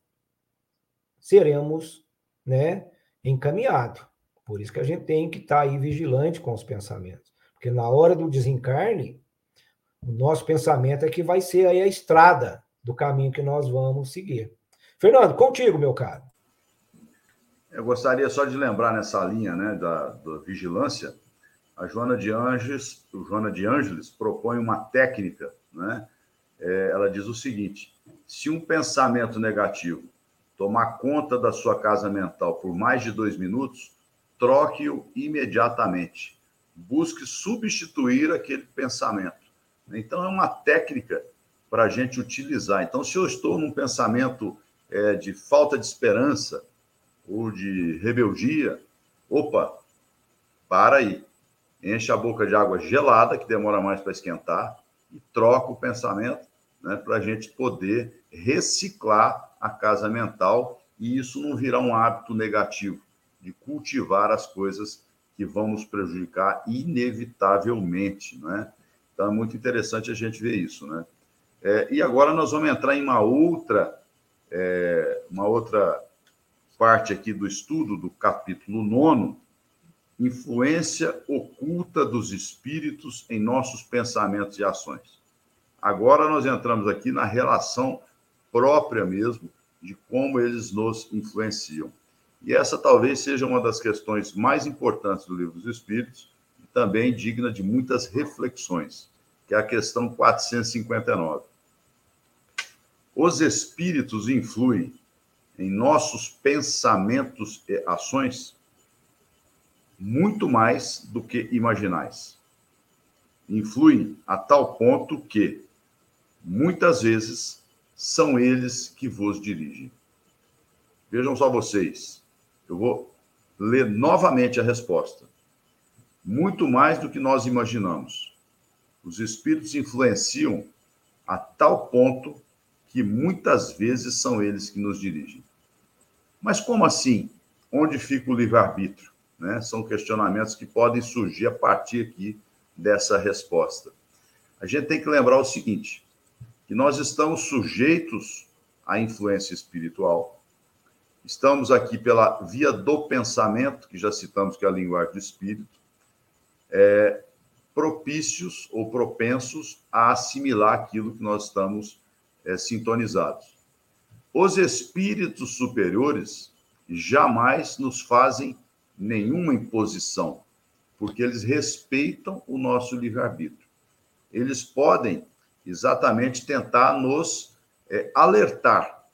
seremos, né, encaminhados. Por isso que a gente tem que estar tá aí vigilante com os pensamentos. Porque na hora do desencarne, o nosso pensamento é que vai ser aí a estrada do caminho que nós vamos seguir. Fernando, contigo, meu caro. Eu gostaria só de lembrar nessa linha né, da, da vigilância, a Joana de Angeles, o Joana de Ângeles propõe uma técnica, né? É, ela diz o seguinte: se um pensamento negativo tomar conta da sua casa mental por mais de dois minutos, troque-o imediatamente. Busque substituir aquele pensamento. Então, é uma técnica para a gente utilizar. Então, se eu estou num pensamento é, de falta de esperança ou de rebeldia, opa, para aí. Enche a boca de água gelada, que demora mais para esquentar, e troca o pensamento né, para a gente poder reciclar a casa mental e isso não virar um hábito negativo de cultivar as coisas que vão nos prejudicar inevitavelmente, né? Então é muito interessante a gente ver isso, né? É, e agora nós vamos entrar em uma outra, é, uma outra parte aqui do estudo do capítulo 9, influência oculta dos espíritos em nossos pensamentos e ações. Agora nós entramos aqui na relação própria mesmo de como eles nos influenciam. E essa talvez seja uma das questões mais importantes do Livro dos Espíritos e também digna de muitas reflexões, que é a questão 459. Os espíritos influem em nossos pensamentos e ações muito mais do que imaginais. Influem a tal ponto que, muitas vezes, são eles que vos dirigem. Vejam só vocês. Eu vou ler novamente a resposta. Muito mais do que nós imaginamos. Os espíritos influenciam a tal ponto que muitas vezes são eles que nos dirigem. Mas como assim? Onde fica o livre-arbítrio? Né? São questionamentos que podem surgir a partir aqui dessa resposta. A gente tem que lembrar o seguinte: que nós estamos sujeitos à influência espiritual. Estamos aqui pela via do pensamento, que já citamos que é a linguagem do espírito, é, propícios ou propensos a assimilar aquilo que nós estamos é, sintonizados. Os espíritos superiores jamais nos fazem nenhuma imposição, porque eles respeitam o nosso livre-arbítrio. Eles podem exatamente tentar nos é, alertar,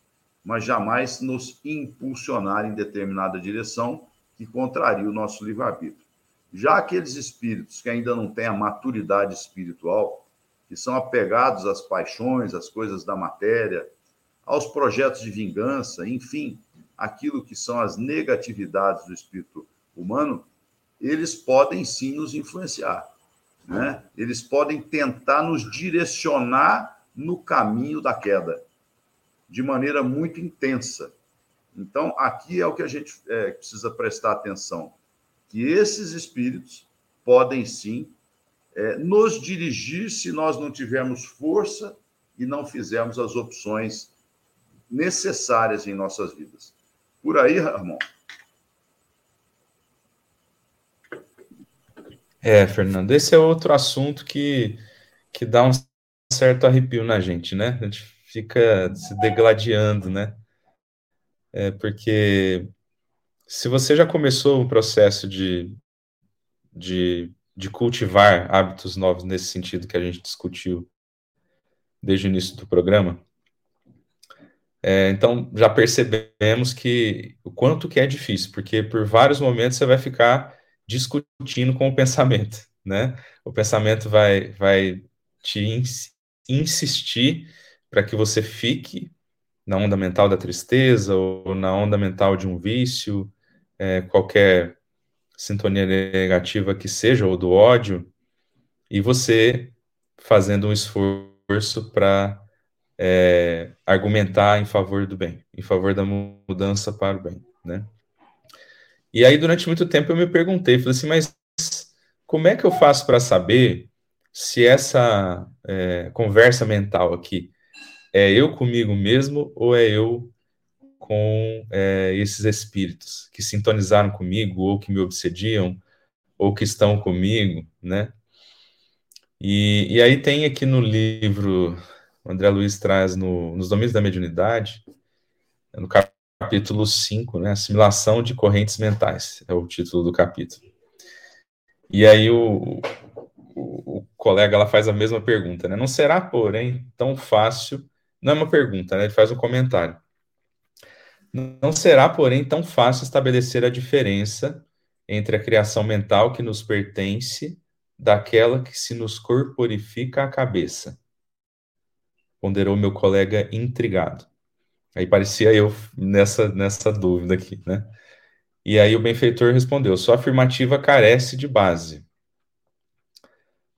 mas jamais nos impulsionar em determinada direção que contraria o nosso livre-arbítrio. Já aqueles espíritos que ainda não têm a maturidade espiritual, que são apegados às paixões, às coisas da matéria, aos projetos de vingança, enfim, aquilo que são as negatividades do espírito humano, eles podem sim nos influenciar né? eles podem tentar nos direcionar no caminho da queda, de maneira muito intensa. Então, aqui é o que a gente é, precisa prestar atenção: que esses espíritos podem sim é, nos dirigir se nós não tivermos força e não fizermos as opções necessárias em nossas vidas. Por aí, Ramon. É, Fernando, esse é outro assunto que, que dá um certo arrepio na gente, né? A gente fica se degladiando, né? É porque se você já começou um processo de, de, de cultivar hábitos novos nesse sentido que a gente discutiu desde o início do programa, é, então já percebemos que o quanto que é difícil, porque por vários momentos você vai ficar discutindo com o pensamento, né? O pensamento vai, vai te ins insistir para que você fique na onda mental da tristeza ou na onda mental de um vício, é, qualquer sintonia negativa que seja, ou do ódio, e você fazendo um esforço para é, argumentar em favor do bem, em favor da mudança para o bem, né? E aí, durante muito tempo, eu me perguntei, falei assim, mas como é que eu faço para saber se essa é, conversa mental aqui é eu comigo mesmo ou é eu com é, esses espíritos que sintonizaram comigo ou que me obsediam ou que estão comigo, né? E, e aí tem aqui no livro, o André Luiz traz no, nos domínios da mediunidade, no capítulo capítulo 5, né? Assimilação de correntes mentais, é o título do capítulo. E aí o, o, o, colega ela faz a mesma pergunta, né? Não será, porém, tão fácil. Não é uma pergunta, né? Ele faz um comentário. Não será, porém, tão fácil estabelecer a diferença entre a criação mental que nos pertence daquela que se nos corporifica a cabeça. Ponderou meu colega intrigado. Aí parecia eu nessa, nessa dúvida aqui, né? E aí o benfeitor respondeu: sua afirmativa carece de base.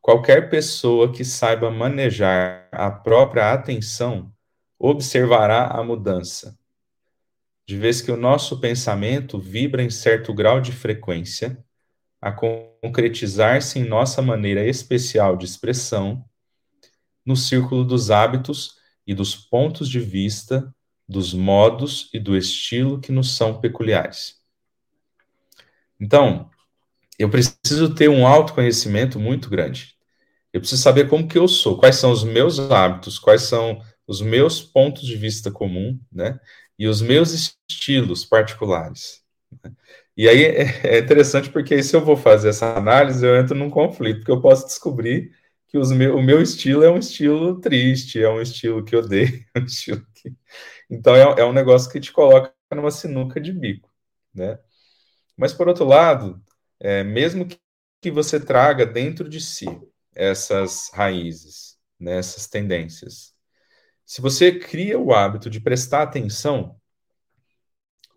qualquer pessoa que saiba manejar a própria atenção observará a mudança. De vez que o nosso pensamento vibra em certo grau de frequência, a concretizar-se em nossa maneira especial de expressão, no círculo dos hábitos e dos pontos de vista, dos modos e do estilo que nos são peculiares. Então, eu preciso ter um autoconhecimento muito grande. Eu preciso saber como que eu sou, quais são os meus hábitos, quais são os meus pontos de vista comum, né? E os meus estilos particulares. Né? E aí é, é interessante porque aí, se eu vou fazer essa análise, eu entro num conflito, porque eu posso descobrir que meu, o meu estilo é um estilo triste, é um estilo que odeio, um estilo que... Então é, é um negócio que te coloca numa sinuca de bico, né? Mas por outro lado, é, mesmo que, que você traga dentro de si essas raízes, né, essas tendências, se você cria o hábito de prestar atenção,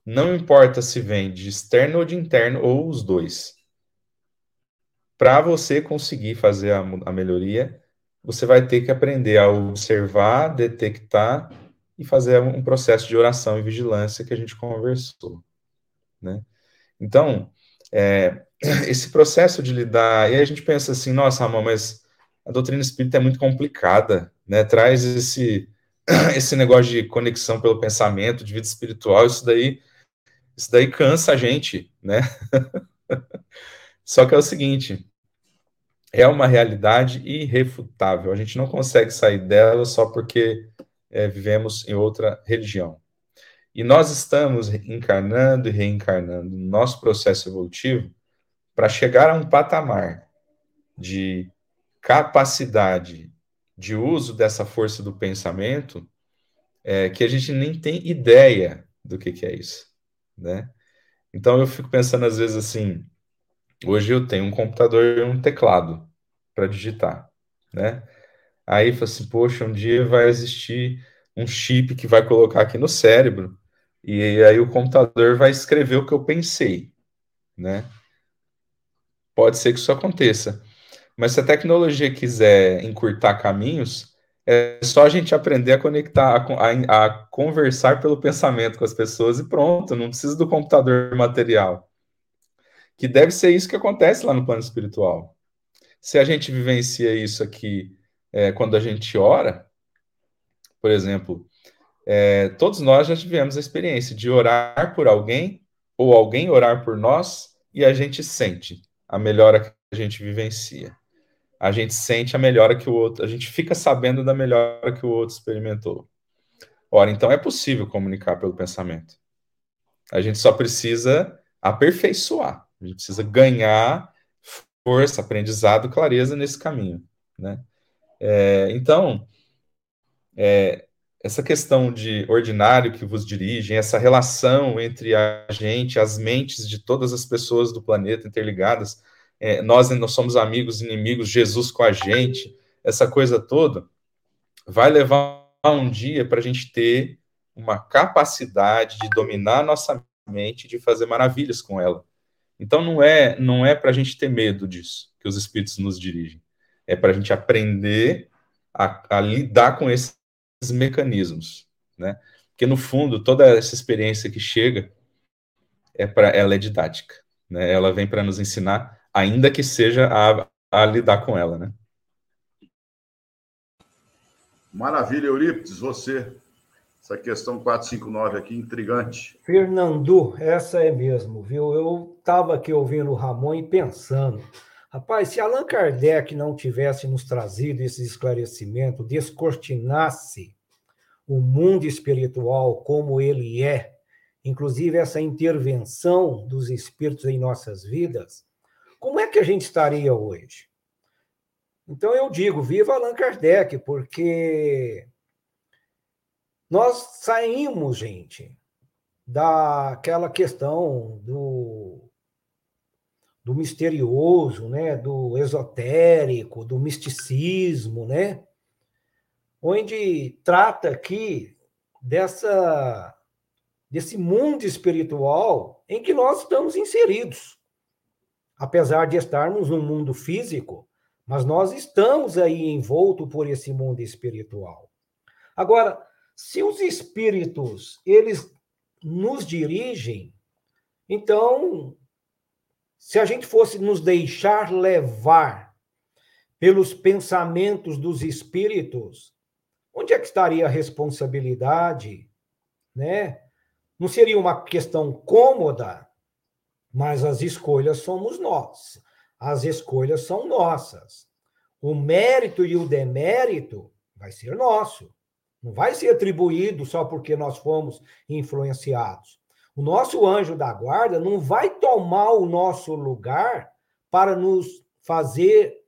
não importa se vem de externo ou de interno ou os dois, para você conseguir fazer a, a melhoria, você vai ter que aprender a observar, detectar e fazer um processo de oração e vigilância que a gente conversou, né? Então, é, esse processo de lidar, e aí a gente pensa assim, nossa, Ramon, mas a doutrina espírita é muito complicada, né? Traz esse esse negócio de conexão pelo pensamento, de vida espiritual, isso daí isso daí cansa a gente, né? Só que é o seguinte, é uma realidade irrefutável. A gente não consegue sair dela só porque é, vivemos em outra religião. E nós estamos encarnando e reencarnando no nosso processo evolutivo para chegar a um patamar de capacidade de uso dessa força do pensamento é, que a gente nem tem ideia do que, que é isso, né? Então eu fico pensando às vezes assim, Hoje eu tenho um computador e um teclado para digitar, né? Aí fala assim, poxa, um dia vai existir um chip que vai colocar aqui no cérebro e aí o computador vai escrever o que eu pensei, né? Pode ser que isso aconteça. Mas se a tecnologia quiser encurtar caminhos, é só a gente aprender a conectar, a, a, conversar pelo pensamento com as pessoas e pronto, não precisa do computador material que deve ser isso que acontece lá no plano espiritual. Se a gente vivencia isso aqui é, quando a gente ora, por exemplo, é, todos nós já tivemos a experiência de orar por alguém ou alguém orar por nós e a gente sente a melhora que a gente vivencia. A gente sente a melhora que o outro, a gente fica sabendo da melhora que o outro experimentou. Ora, então é possível comunicar pelo pensamento. A gente só precisa aperfeiçoar. A gente precisa ganhar força, aprendizado, clareza nesse caminho, né? É, então, é, essa questão de ordinário que vos dirigem, essa relação entre a gente, as mentes de todas as pessoas do planeta interligadas, é, nós não somos amigos, inimigos, Jesus com a gente, essa coisa toda, vai levar um dia para a gente ter uma capacidade de dominar nossa mente, de fazer maravilhas com ela. Então não é não é para a gente ter medo disso que os espíritos nos dirigem. É para a gente aprender a, a, lidar com esses mecanismos, né? Porque no fundo toda essa experiência que chega é para ela é didática, né? Ela vem para nos ensinar, ainda que seja a, a lidar com ela, né? Maravilha, Eurípides, você essa questão 459 aqui, intrigante. Fernando, essa é mesmo, viu? Eu estava aqui ouvindo o Ramon e pensando, rapaz, se Allan Kardec não tivesse nos trazido esse esclarecimento, descortinasse o mundo espiritual como ele é, inclusive essa intervenção dos espíritos em nossas vidas, como é que a gente estaria hoje? Então eu digo, viva Allan Kardec, porque nós saímos, gente, daquela questão do, do misterioso, né, do esotérico, do misticismo, né, onde trata aqui dessa desse mundo espiritual em que nós estamos inseridos. Apesar de estarmos num mundo físico, mas nós estamos aí envolto por esse mundo espiritual. Agora, se os espíritos eles nos dirigem, então se a gente fosse nos deixar levar pelos pensamentos dos espíritos, onde é que estaria a responsabilidade, né? Não seria uma questão cômoda, mas as escolhas somos nós. As escolhas são nossas. O mérito e o demérito vai ser nosso. Não vai ser atribuído só porque nós fomos influenciados. O nosso anjo da guarda não vai tomar o nosso lugar para nos fazer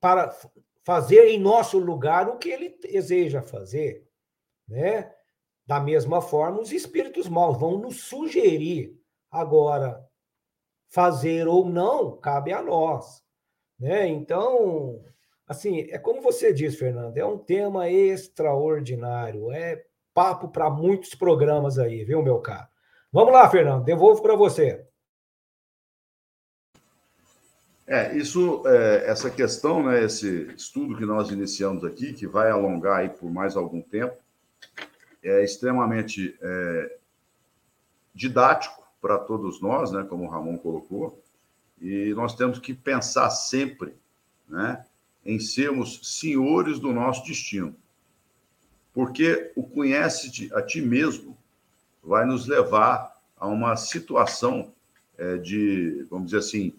para fazer em nosso lugar o que ele deseja fazer, né? Da mesma forma, os espíritos maus vão nos sugerir. Agora, fazer ou não cabe a nós, né? Então, assim, é como você diz, Fernando, é um tema extraordinário, é papo para muitos programas aí, viu, meu caro? Vamos lá, Fernando, devolvo para você. É, isso, é, essa questão, né, esse estudo que nós iniciamos aqui, que vai alongar aí por mais algum tempo, é extremamente é, didático para todos nós, né, como o Ramon colocou, e nós temos que pensar sempre, né, em sermos senhores do nosso destino, porque o conhece a ti mesmo vai nos levar a uma situação é, de, vamos dizer assim,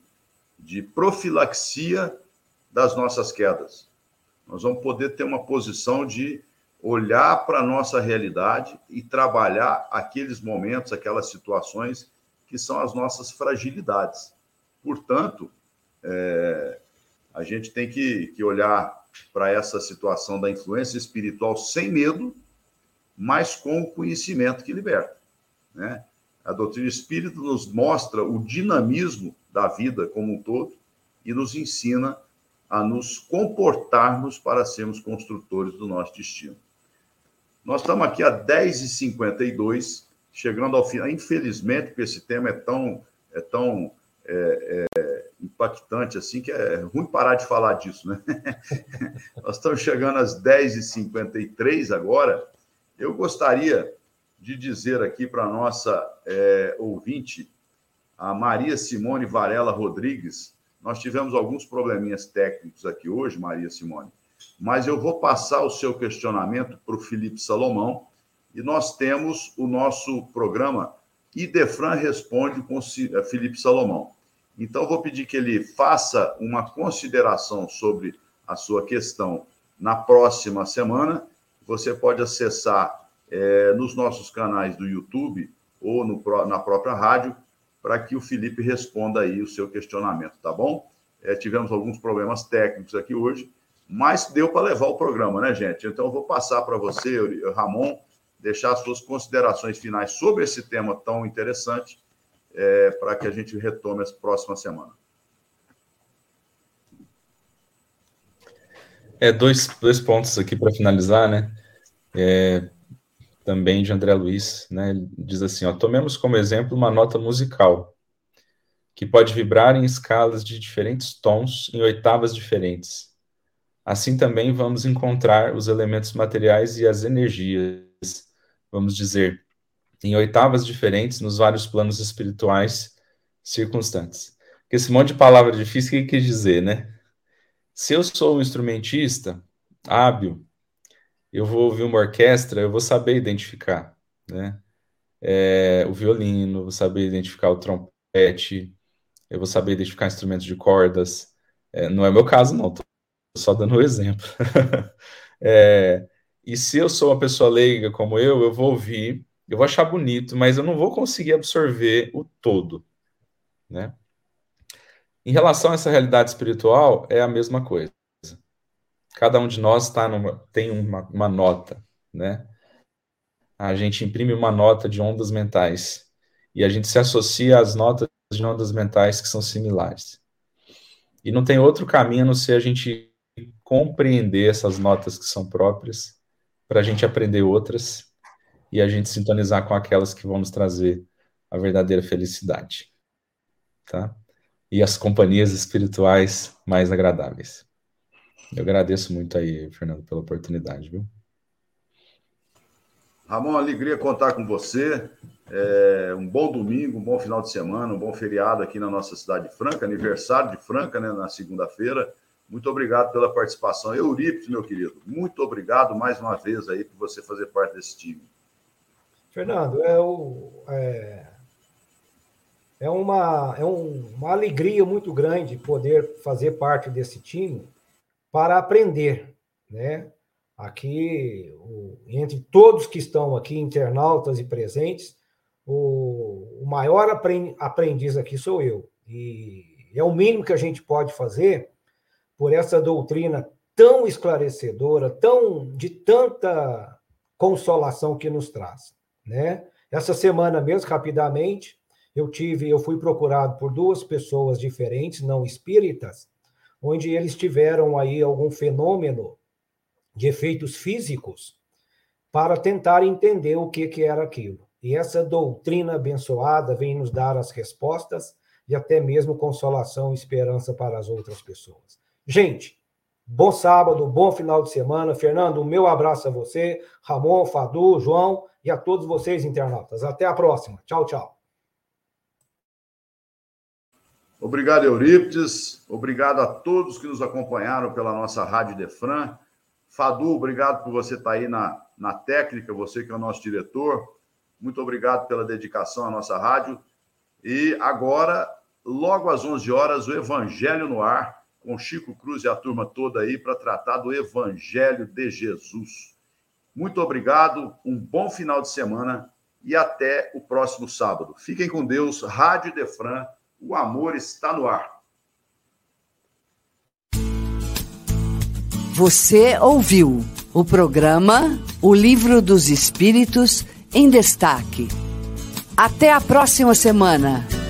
de profilaxia das nossas quedas. Nós vamos poder ter uma posição de olhar para a nossa realidade e trabalhar aqueles momentos, aquelas situações que são as nossas fragilidades. Portanto, é, a gente tem que, que olhar para essa situação da influência espiritual sem medo, mas com o conhecimento que liberta. Né? A doutrina espírita nos mostra o dinamismo da vida como um todo e nos ensina a nos comportarmos para sermos construtores do nosso destino. Nós estamos aqui a 10h52, chegando ao final. Infelizmente, porque esse tema é tão, é tão é, é, impactante assim que é ruim parar de falar disso, né? Nós estamos chegando às 10h53 agora. Eu gostaria de dizer aqui para a nossa é, ouvinte, a Maria Simone Varela Rodrigues. Nós tivemos alguns probleminhas técnicos aqui hoje, Maria Simone, mas eu vou passar o seu questionamento para o Felipe Salomão e nós temos o nosso programa Idefran Responde com é, Felipe Salomão. Então, vou pedir que ele faça uma consideração sobre a sua questão na próxima semana. Você pode acessar é, nos nossos canais do YouTube ou no, na própria rádio, para que o Felipe responda aí o seu questionamento, tá bom? É, tivemos alguns problemas técnicos aqui hoje, mas deu para levar o programa, né, gente? Então, eu vou passar para você, Ramon, deixar as suas considerações finais sobre esse tema tão interessante, é, para que a gente retome as próximas semanas. É, dois, dois pontos aqui para finalizar, né? É, também de André Luiz, né? Ele diz assim: ó, tomemos como exemplo uma nota musical que pode vibrar em escalas de diferentes tons em oitavas diferentes. Assim também vamos encontrar os elementos materiais e as energias, vamos dizer, em oitavas diferentes nos vários planos espirituais circunstantes. Porque esse monte de palavra difícil, o que quer dizer, né? Se eu sou um instrumentista hábil, eu vou ouvir uma orquestra, eu vou saber identificar, né? É, o violino, vou saber identificar o trompete, eu vou saber identificar instrumentos de cordas. É, não é meu caso, não, estou só dando um exemplo. é, e se eu sou uma pessoa leiga como eu, eu vou ouvir, eu vou achar bonito, mas eu não vou conseguir absorver o todo, né? Em relação a essa realidade espiritual, é a mesma coisa cada um de nós tá numa, tem uma, uma nota, né? A gente imprime uma nota de ondas mentais e a gente se associa às notas de ondas mentais que são similares. E não tem outro caminho a não ser a gente compreender essas notas que são próprias, para a gente aprender outras e a gente sintonizar com aquelas que vão nos trazer a verdadeira felicidade. Tá? e as companhias espirituais mais agradáveis. Eu agradeço muito aí, Fernando, pela oportunidade, viu? Ramon, alegria contar com você. É, um bom domingo, um bom final de semana, um bom feriado aqui na nossa cidade de Franca, aniversário de Franca, né, na segunda-feira. Muito obrigado pela participação. Eurípides, meu querido, muito obrigado mais uma vez aí por você fazer parte desse time. Fernando, é, o, é, é, uma, é um, uma alegria muito grande poder fazer parte desse time para aprender, né? Aqui, o, entre todos que estão aqui, internautas e presentes, o, o maior aprendiz aqui sou eu. E é o mínimo que a gente pode fazer por essa doutrina tão esclarecedora, tão de tanta consolação que nos traz, né? Essa semana mesmo, rapidamente, eu tive, eu fui procurado por duas pessoas diferentes, não espíritas, onde eles tiveram aí algum fenômeno de efeitos físicos para tentar entender o que, que era aquilo. E essa doutrina abençoada vem nos dar as respostas e até mesmo consolação e esperança para as outras pessoas. Gente, bom sábado, bom final de semana. Fernando, o meu abraço a você, Ramon, Fadu, João e a todos vocês internautas. Até a próxima. Tchau, tchau. Obrigado, Eurípides. Obrigado a todos que nos acompanharam pela nossa Rádio Defran. Fadu, obrigado por você estar aí na, na técnica, você que é o nosso diretor. Muito obrigado pela dedicação à nossa rádio. E agora, logo às 11 horas, o Evangelho no Ar, com Chico Cruz e a turma toda aí para tratar do Evangelho de Jesus. Muito obrigado, um bom final de semana e até o próximo sábado. Fiquem com Deus. Rádio Defran, o amor está no ar. Você ouviu o programa O Livro dos Espíritos em Destaque. Até a próxima semana.